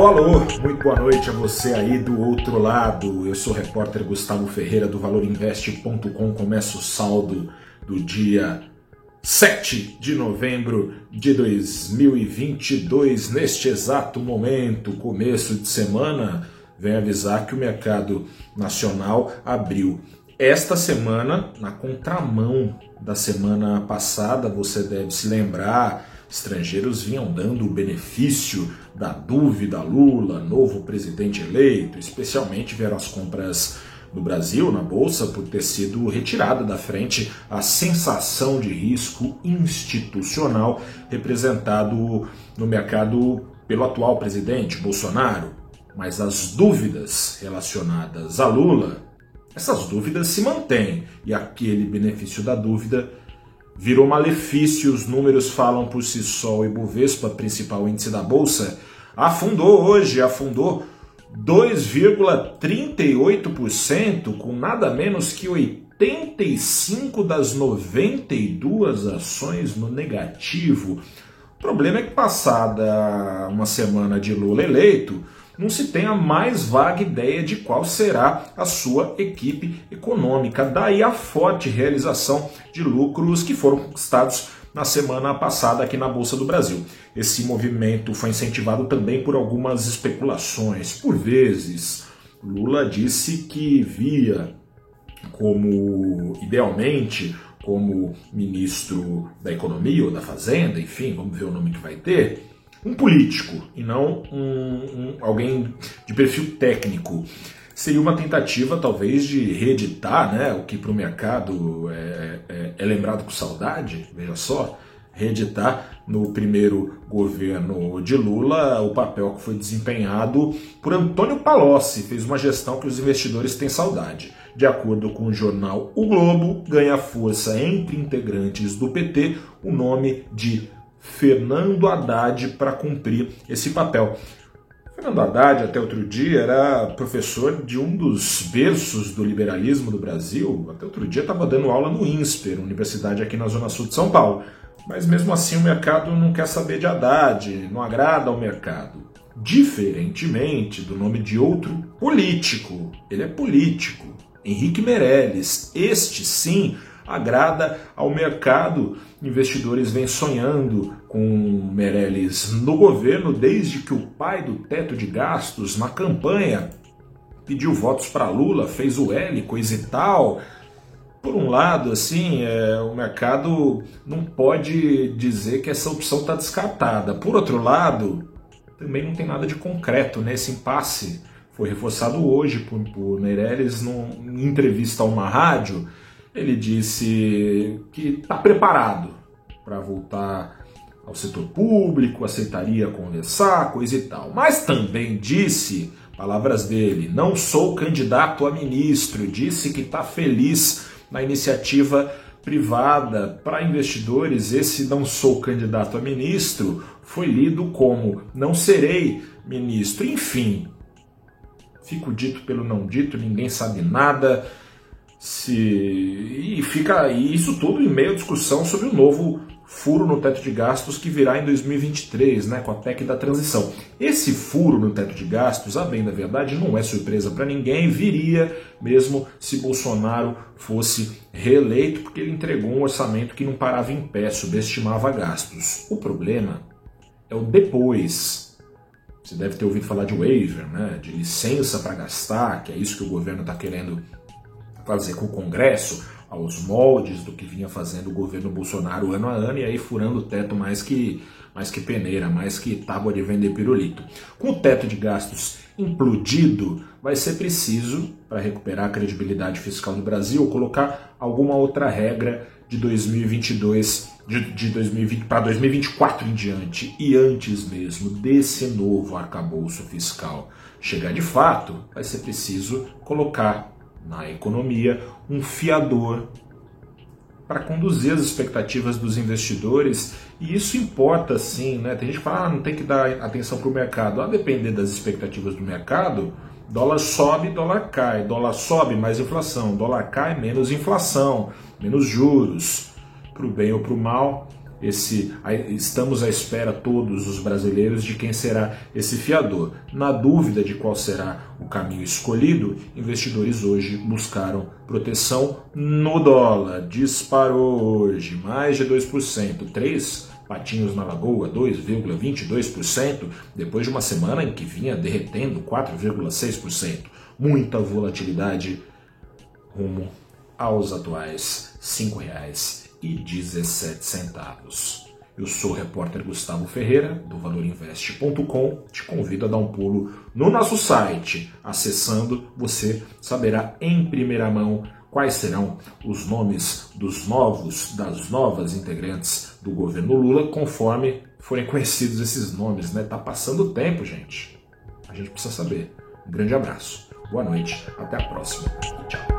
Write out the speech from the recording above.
Alô, alô, muito boa noite a você aí do outro lado. Eu sou o repórter Gustavo Ferreira do ValorInvest.com. Começa o saldo do dia 7 de novembro de 2022. Neste exato momento, começo de semana, vem avisar que o mercado nacional abriu esta semana na contramão da semana passada. Você deve se lembrar estrangeiros vinham dando o benefício da dúvida Lula, novo presidente eleito, especialmente vieram as compras no Brasil, na Bolsa, por ter sido retirada da frente a sensação de risco institucional representado no mercado pelo atual presidente Bolsonaro. Mas as dúvidas relacionadas a Lula, essas dúvidas se mantêm e aquele benefício da dúvida virou malefício, os números falam por si só. O Ibovespa, principal índice da bolsa, afundou hoje, afundou 2,38%, com nada menos que 85 das 92 ações no negativo. O problema é que passada uma semana de Lula eleito, não se tem a mais vaga ideia de qual será a sua equipe econômica. Daí a forte realização de lucros que foram conquistados na semana passada aqui na Bolsa do Brasil. Esse movimento foi incentivado também por algumas especulações. Por vezes, Lula disse que via como, idealmente, como ministro da Economia ou da Fazenda, enfim, vamos ver o nome que vai ter, um político e não um, um, alguém de perfil técnico. Seria uma tentativa, talvez, de reeditar né, o que para o mercado é, é, é lembrado com saudade, veja só, reeditar no primeiro governo de Lula o papel que foi desempenhado por Antônio Palocci, fez uma gestão que os investidores têm saudade. De acordo com o jornal O Globo, ganha força entre integrantes do PT o nome de Fernando Haddad para cumprir esse papel. Fernando Haddad, até outro dia, era professor de um dos berços do liberalismo do Brasil. Até outro dia estava dando aula no INSPER, universidade aqui na Zona Sul de São Paulo. Mas mesmo assim o mercado não quer saber de Haddad, não agrada ao mercado. Diferentemente do nome de outro político. Ele é político. Henrique Meirelles. Este sim agrada ao mercado. Investidores vêm sonhando com Meirelles no governo desde que o pai do teto de gastos, na campanha, pediu votos para Lula, fez o L, coisa e tal. Por um lado, assim, é, o mercado não pode dizer que essa opção está descartada. Por outro lado, também não tem nada de concreto nesse impasse. Foi reforçado hoje por, por Meirelles numa entrevista a uma rádio ele disse que está preparado para voltar ao setor público, aceitaria conversar, coisa e tal. Mas também disse, palavras dele, não sou candidato a ministro, disse que está feliz na iniciativa privada para investidores. Esse não sou candidato a ministro foi lido como não serei ministro. Enfim, fico dito pelo não dito, ninguém sabe nada se e fica isso tudo em meio à discussão sobre o novo furo no teto de gastos que virá em 2023, né, com a PEC da transição. Esse furo no teto de gastos, a bem da verdade, não é surpresa para ninguém, viria mesmo se Bolsonaro fosse reeleito, porque ele entregou um orçamento que não parava em pé, subestimava gastos. O problema é o depois. Você deve ter ouvido falar de waiver, né, de licença para gastar, que é isso que o governo está querendo fazer com o Congresso aos moldes do que vinha fazendo o governo Bolsonaro ano a ano e aí furando o teto mais que mais que peneira, mais que tábua de vender pirulito. Com o teto de gastos implodido, vai ser preciso, para recuperar a credibilidade fiscal do Brasil, colocar alguma outra regra de 2022, de, de 2020 para 2024 em diante e antes mesmo desse novo arcabouço fiscal chegar de fato, vai ser preciso colocar na economia, um fiador para conduzir as expectativas dos investidores, e isso importa sim, né? Tem gente que fala, ah, não tem que dar atenção para o mercado. A depender das expectativas do mercado, dólar sobe, dólar cai. Dólar sobe, mais inflação. Dólar cai, menos inflação, menos juros. Para o bem ou para o mal, esse, estamos à espera todos os brasileiros de quem será esse fiador. Na dúvida de qual será o caminho escolhido, investidores hoje buscaram proteção no dólar. Disparou hoje mais de 2%, 3 patinhos na lagoa 2,22%, depois de uma semana em que vinha derretendo 4,6%. Muita volatilidade rumo aos atuais R$ 5,17. Eu sou o repórter Gustavo Ferreira, do valorinvest.com. Te convido a dar um pulo no nosso site. Acessando, você saberá em primeira mão quais serão os nomes dos novos, das novas integrantes do governo Lula, conforme forem conhecidos esses nomes. Né? Tá passando o tempo, gente. A gente precisa saber. Um grande abraço, boa noite, até a próxima e tchau.